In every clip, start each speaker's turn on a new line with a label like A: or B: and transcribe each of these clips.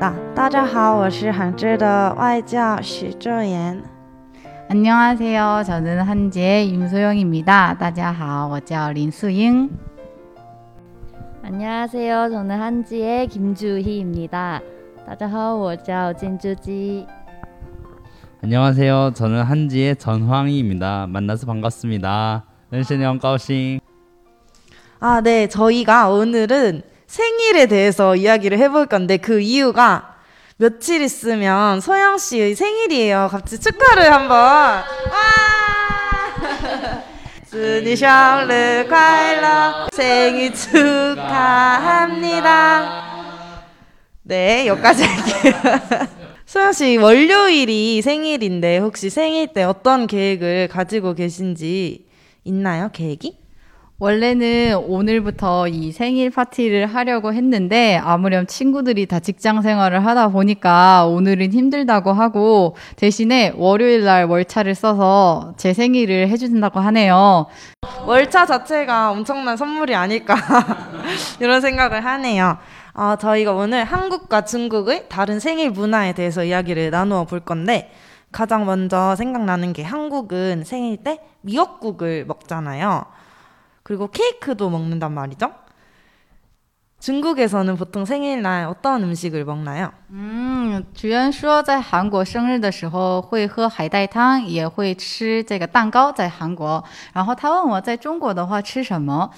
A: 大大家好，我是韩知的外教许正言。
B: 안녕하세요. 저는 한지의 임소영입니다. 大家好,我叫林素英.
C: 안녕하세요. 저는 한지의 김주희입니다. 大家好,我叫金珠基.
D: 안녕하세요. 저는 한지의 전황희입니다. 만나서 반갑습니다. 렌시형 까오싱.
A: 아, 네. 저희가 오늘은 생일에 대해서 이야기를 해볼 건데 그 이유가 며칠 있으면 소영 씨의 생일이에요. 같이 축하를 한번. 와! 祝你生日快乐, 생일 축하합니다. 네, 여기까지 할게요. 소영 씨 월요일이 생일인데 혹시 생일 때 어떤 계획을 가지고 계신지 있나요? 계획이?
B: 원래는 오늘부터 이 생일 파티를 하려고 했는데 아무렴 친구들이 다 직장 생활을 하다 보니까 오늘은 힘들다고 하고 대신에 월요일 날 월차를 써서 제 생일을 해준다고 하네요.
A: 월차 자체가 엄청난 선물이 아닐까 이런 생각을 하네요. 어, 저희가 오늘 한국과 중국의 다른 생일 문화에 대해서 이야기를 나누어 볼 건데 가장 먼저 생각나는 게 한국은 생일 때 미역국을 먹잖아요. 그리고 케이크도 먹는단 말이죠. 중국에서는 보통 생일날 어떤 음식을 먹나요?
B: 嗯，主人说在韩国生日的时候会喝海带汤，也会吃这个蛋糕。在韩国，然后他问我在中国的话吃什么？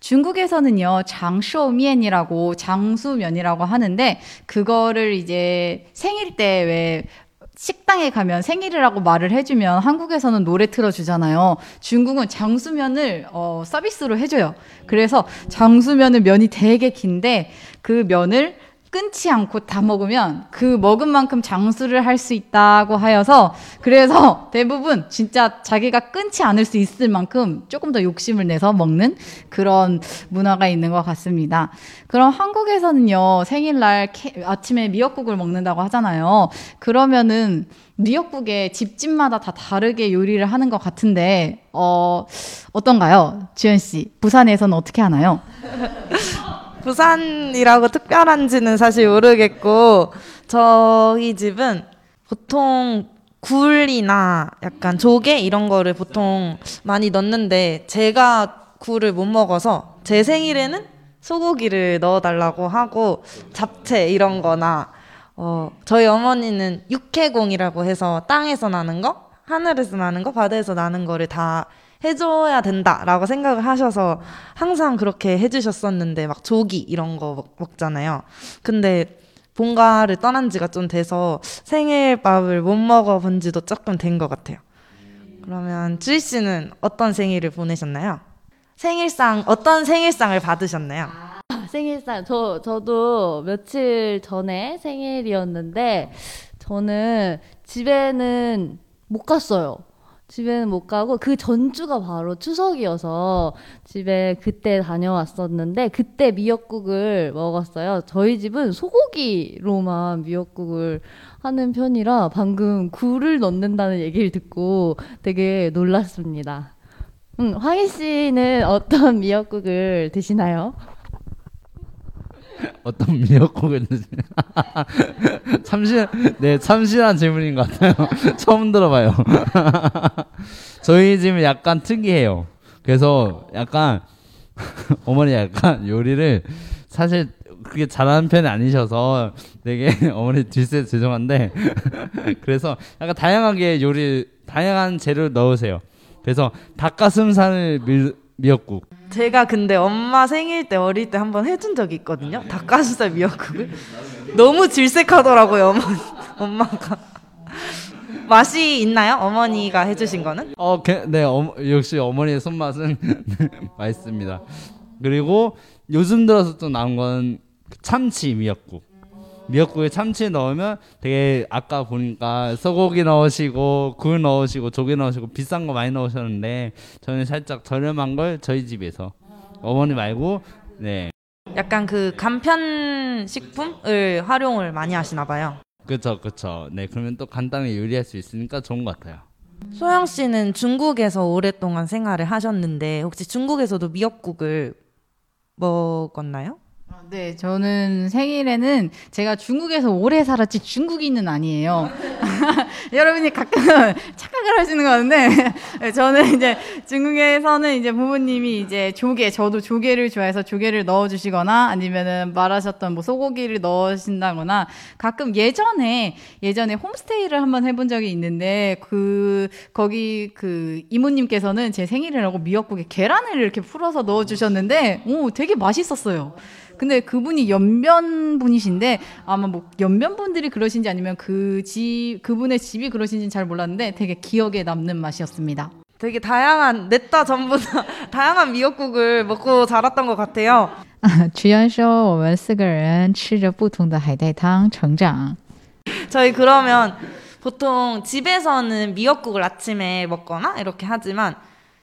B: 중국에서는요 장쇼면이라고 장수면이라고 하는데 그거를 이제 생일 때 왜 식당에 가면 생일이라고 말을 해주면 한국에서는 노래 틀어주잖아요. 중국은 장수면을 어, 서비스로 해줘요. 그래서 장수면은 면이 되게 긴데 그 면을 끊지 않고 다 먹으면 그 먹은 만큼 장수를 할 수 있다고 하여서 그래서 대부분 진짜 자기가 끊지 않을 수 있을 만큼 조금 더 욕심을 내서 먹는 그런 문화가 있는 것 같습니다. 그럼 한국에서는요 생일날 케, 아침에 미역국을 먹는다고 하잖아요. 그러면은 미역국에 집집마다 다 다르게 요리를 하는 것 같은데 어 어떤가요, 주현 씨? 부산에서는 어떻게 하나요?
A: 부산이라고 특별한지는 사실 모르겠고 저희 집은 보통 굴이나 약간 조개 이런 거를 보통 많이 넣는데 제가 굴을 못 먹어서 제 생일에는 소고기를 넣어달라고 하고 잡채 이런 거나 어, 저희 어머니는 육해공이라고 해서 땅에서 나는 거, 하늘에서 나는 거, 바다에서 나는 거를 다 해줘야 된다라고 생각을 하셔서 항상 그렇게 해주셨었는데 막 조기 이런 거 먹, 먹잖아요. 근데 본가를 떠난 지가 좀 돼서 생일밥을 못 먹어본 지도 조금 된 것 같아요. 그러면 주희 씨는 어떤 생일을 보내셨나요? 생일상 어떤 생일상을 받으셨나요?
C: 생일상 저 저도 며칠 전에 생일이었는데 저는 집에는 못 갔어요. 집에는 못 가고 그 전주가 바로 추석이어서 집에 그때 다녀왔었는데 그때 미역국을 먹었어요. 저희 집은 소고기로만 미역국을 하는 편이라 방금 굴을 넣는다는 얘기를 듣고 되게 놀랐습니다. 음, 황희 씨는 어떤 미역국을 드시나요?
D: 어떤 미역국을 드세요? 참신, 네, 참신한 질문인 것 같아요. 처음 들어봐요. 저희 집은 약간 특이해요. 그래서 약간 어머니 약간 요리를 사실 그게 잘하는 편이 아니셔서 되게 어머니 뒷세 죄송한데 그래서 약간 다양하게 요리 다양한 재료를 넣으세요. 그래서 닭가슴살 밀, 미역국
A: 제가 근데 엄마 생일 때 어릴 때 한번 해준 적이 있거든요. 닭가슴살 미역국을. 너무 질색하더라고요, 어머니, 엄마가. 맛이 있나요? 어머니가 해주신 거는?
D: 어, 게- 네, 어, 역시 어머니의 손맛은 맛있습니다. 그리고 요즘 들어서 또 나온 건 참치 미역국. 미역국에 참치 넣으면 되게 아까 보니까 소고기 넣으시고 굴 넣으시고 조개 넣으시고 비싼 거 많이 넣으셨는데 저는 살짝 저렴한 걸 저희 집에서 어머니 말고 네
A: 약간 그 간편 식품을 활용을 많이 하시나 봐요.
D: 그쵸 그쵸 네 그러면 또 간단히 요리할 수 있으니까 좋은 것 같아요.
A: 소영 씨는 중국에서 오랫동안 생활을 하셨는데 혹시 중국에서도 미역국을 먹었나요?
B: 네, 저는 생일에는 제가 중국에서 오래 살았지 중국인은 아니에요. 여러분이 가끔 착각을 하시는 것 같은데 네, 저는 이제 중국에서는 이제 부모님이 이제 조개, 저도 조개를 좋아해서 조개를 넣어주시거나 아니면은 말하셨던 뭐 소고기를 넣으신다거나 가끔 예전에 예전에 홈스테이를 한번 해본 적이 있는데 그 거기 그 이모님께서는 제 생일이라고 미역국에 계란을 이렇게 풀어서 넣어주셨는데 오 되게 맛있었어요. 근데 그분이 연변 분이신데 아마 뭐 연변 분들이 그러신지 아니면 그 집 그분의 집이 그러신지는 잘 몰랐는데 되게 기억에 남는 맛이었습니다.
A: 되게 다양한 냈다 전부 다 다양한 미역국을 먹고 자랐던 것 같아요.
B: 居然说我们四个人吃着不同的海带汤成长。
A: 저희 그러면 보통 집에서는 미역국을 아침에 먹거나 이렇게 하지만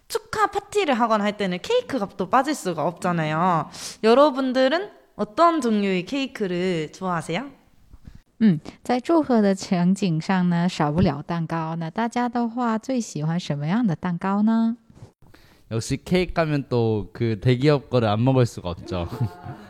A: 축하 파티를 하거나 할 때는 케이크 값도 빠질 수가 없잖아요. 여러분들은 어떤 종류의 케이크를 좋아하세요?
B: 嗯，在祝贺的场景上呢，少不了蛋糕。那大家的话，最喜欢什么样的蛋糕呢？
D: 역시 케이크 가면 또 그 대기업 거를 안 먹을 수가 없죠.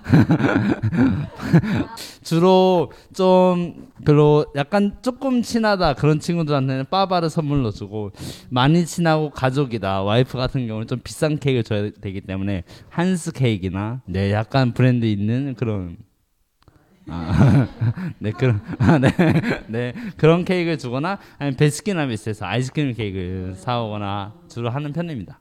D: 주로 좀 별로 약간 조금 친하다 그런 친구들한테는 빠바를 선물로 주고 많이 친하고 가족이다 와이프 같은 경우는 좀 비싼 케이크를 줘야 되기 때문에 한스 케이크나 네 약간 브랜드 있는 그런 아, 네 그런 아, 네, 네 그런 케이크를 주거나 아니면 베스킨라빈스에서 아이스크림 케이크를 사오거나 주로 하는 편입니다.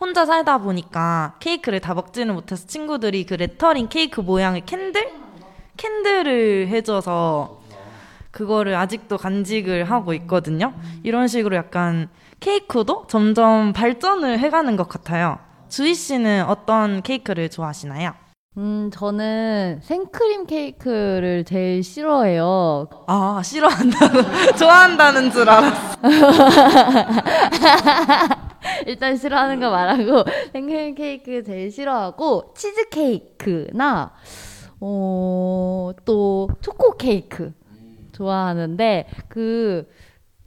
A: 혼자 살다 보니까 케이크를 다 먹지는 못해서 친구들이 그 레터링 케이크 모양의 candle? candle을 해줘서 그거를 아직도 간직을 하고 있거든요. 이런 식으로 약간 케이크도 점점 발전을 해가는 것 같아요. 주희 씨는 어떤 케이크를 좋아하시나요?
C: 음, 저는 생크림 케이크를 제일 싫어해요.
A: 아, 싫어한다고. 좋아한다는 줄 알았어.
C: 일단 싫어하는 거 말하고 생크림 케이크 제일 싫어하고 치즈 케이크나 어, 또 초코 케이크 좋아하는데 그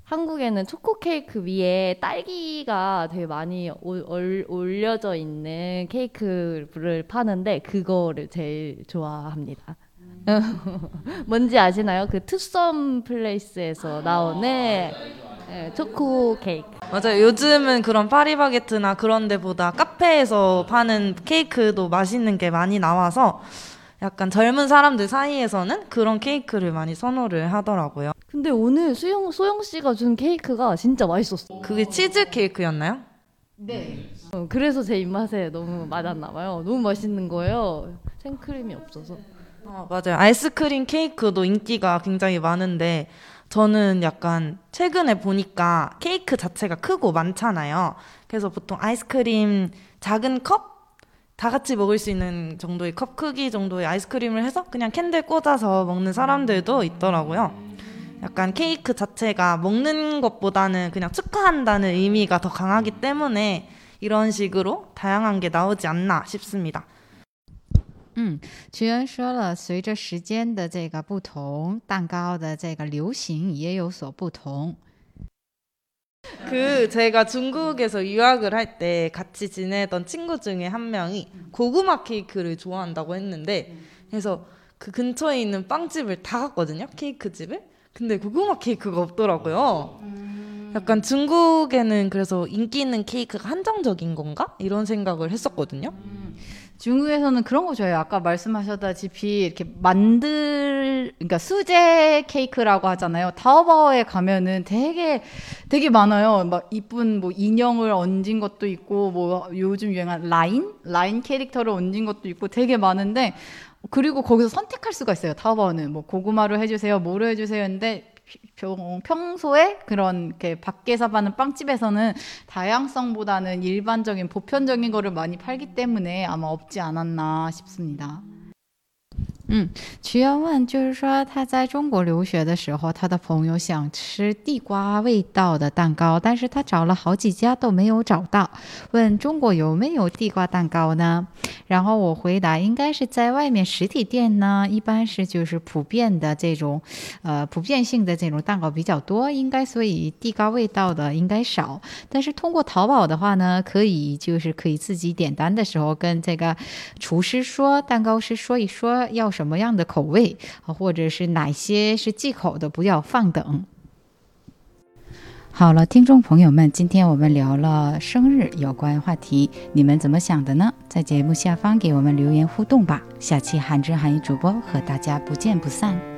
C: 한국에는 초코 케이크 위에 딸기가 되게 많이 올려져 있는 케이크를 파는데 그거를 제일 좋아합니다. 뭔지 아시나요? 그 투썸 플레이스에서 나오는 네, 초코 케이크.
A: 맞아요. 요즘은 그런 파리바게트나 그런 데보다 카페에서 파는 케이크도 맛있는 게 많이 나와서 약간 젊은 사람들 사이에서는 그런 케이크를 많이 선호를 하더라고요.
C: 근데 오늘 수영 소영 씨가 준 케이크가 진짜 맛있었어.
A: 그게 치즈 케이크였나요?
C: 어, 그래서 제 입맛에 너무 맞았나 봐요. 너무 맛있는 거예요. 생크림이 없어서.
A: 어, 맞아요. 아이스크림 케이크도 인기가 굉장히 많은데 저는 약간 최근에 보니까 케이크 자체가 크고 많잖아요. 그래서 보통 아이스크림 작은 컵? 다 같이 먹을 수 있는 정도의 컵 크기 정도의 아이스크림을 해서 그냥 캔들 꽂아서 먹는 사람들도 있더라고요. 약간 케이크 자체가 먹는 것보다는 그냥 축하한다는 의미가 더 강하기 때문에 이런 식으로 다양한 게 나오지 않나 싶습니다.
B: 嗯，居恩说了，随着时间的这个不同，蛋糕的这个流行也有所不同。
A: 그 제가 중국에서 유학을 할 때 같이 지내던 친구 중에 한 명이 고구마 케이크를 좋아한다고 했는데 그래서 그 근처에 있는 빵집을 다 갔거든요 케이크 집을 근데 고구마 케이크가 없더라고요 약간 중국에는 그래서 인기 있는 케이크가 한정적인 건가 이런 생각을 했었거든요
B: 중국에서는 그런 거 좋아해요. 아까 말씀하셨다시피 이렇게 만들, 그러니까 수제 케이크라고 하잖아요. 타오바오에 가면은 되게 되게 많아요. 막 이쁜 뭐 인형을 얹은 것도 있고, 뭐 요즘 유행한 라인 라인 캐릭터를 얹은 것도 있고 되게 많은데 그리고 거기서 선택할 수가 있어요. 타오바오는 뭐 고구마로 해주세요, 뭐로 해주세요. 했는데 평- 평소에 그런 이렇게 밖에서 파는 빵집에서는 다양성보다는 일반적인 보편적인 거를 많이 팔기 때문에 아마 없지 않았나 싶습니다.
E: 嗯曲阳问，就是说他在中国留学的时候，他的朋友想吃地瓜味道的蛋糕，但是他找了好几家都没有找到。问中国有没有地瓜蛋糕呢？然后我回答，应该是在外面实体店呢，一般是就是普遍的这种，呃，普遍性的这种蛋糕比较多，应该所以地瓜味道的应该少。但是通过淘宝的话呢，可以就是可以自己点单的时候跟这个厨师说，蛋糕师说一说要什么样的口味，或者是哪些是忌口的，不要放等。好了，听众朋友们，今天我们聊了生日有关话题，你们怎么想的呢？在节目下方给我们留言互动吧。下期韩之韩语主播和大家不见不散。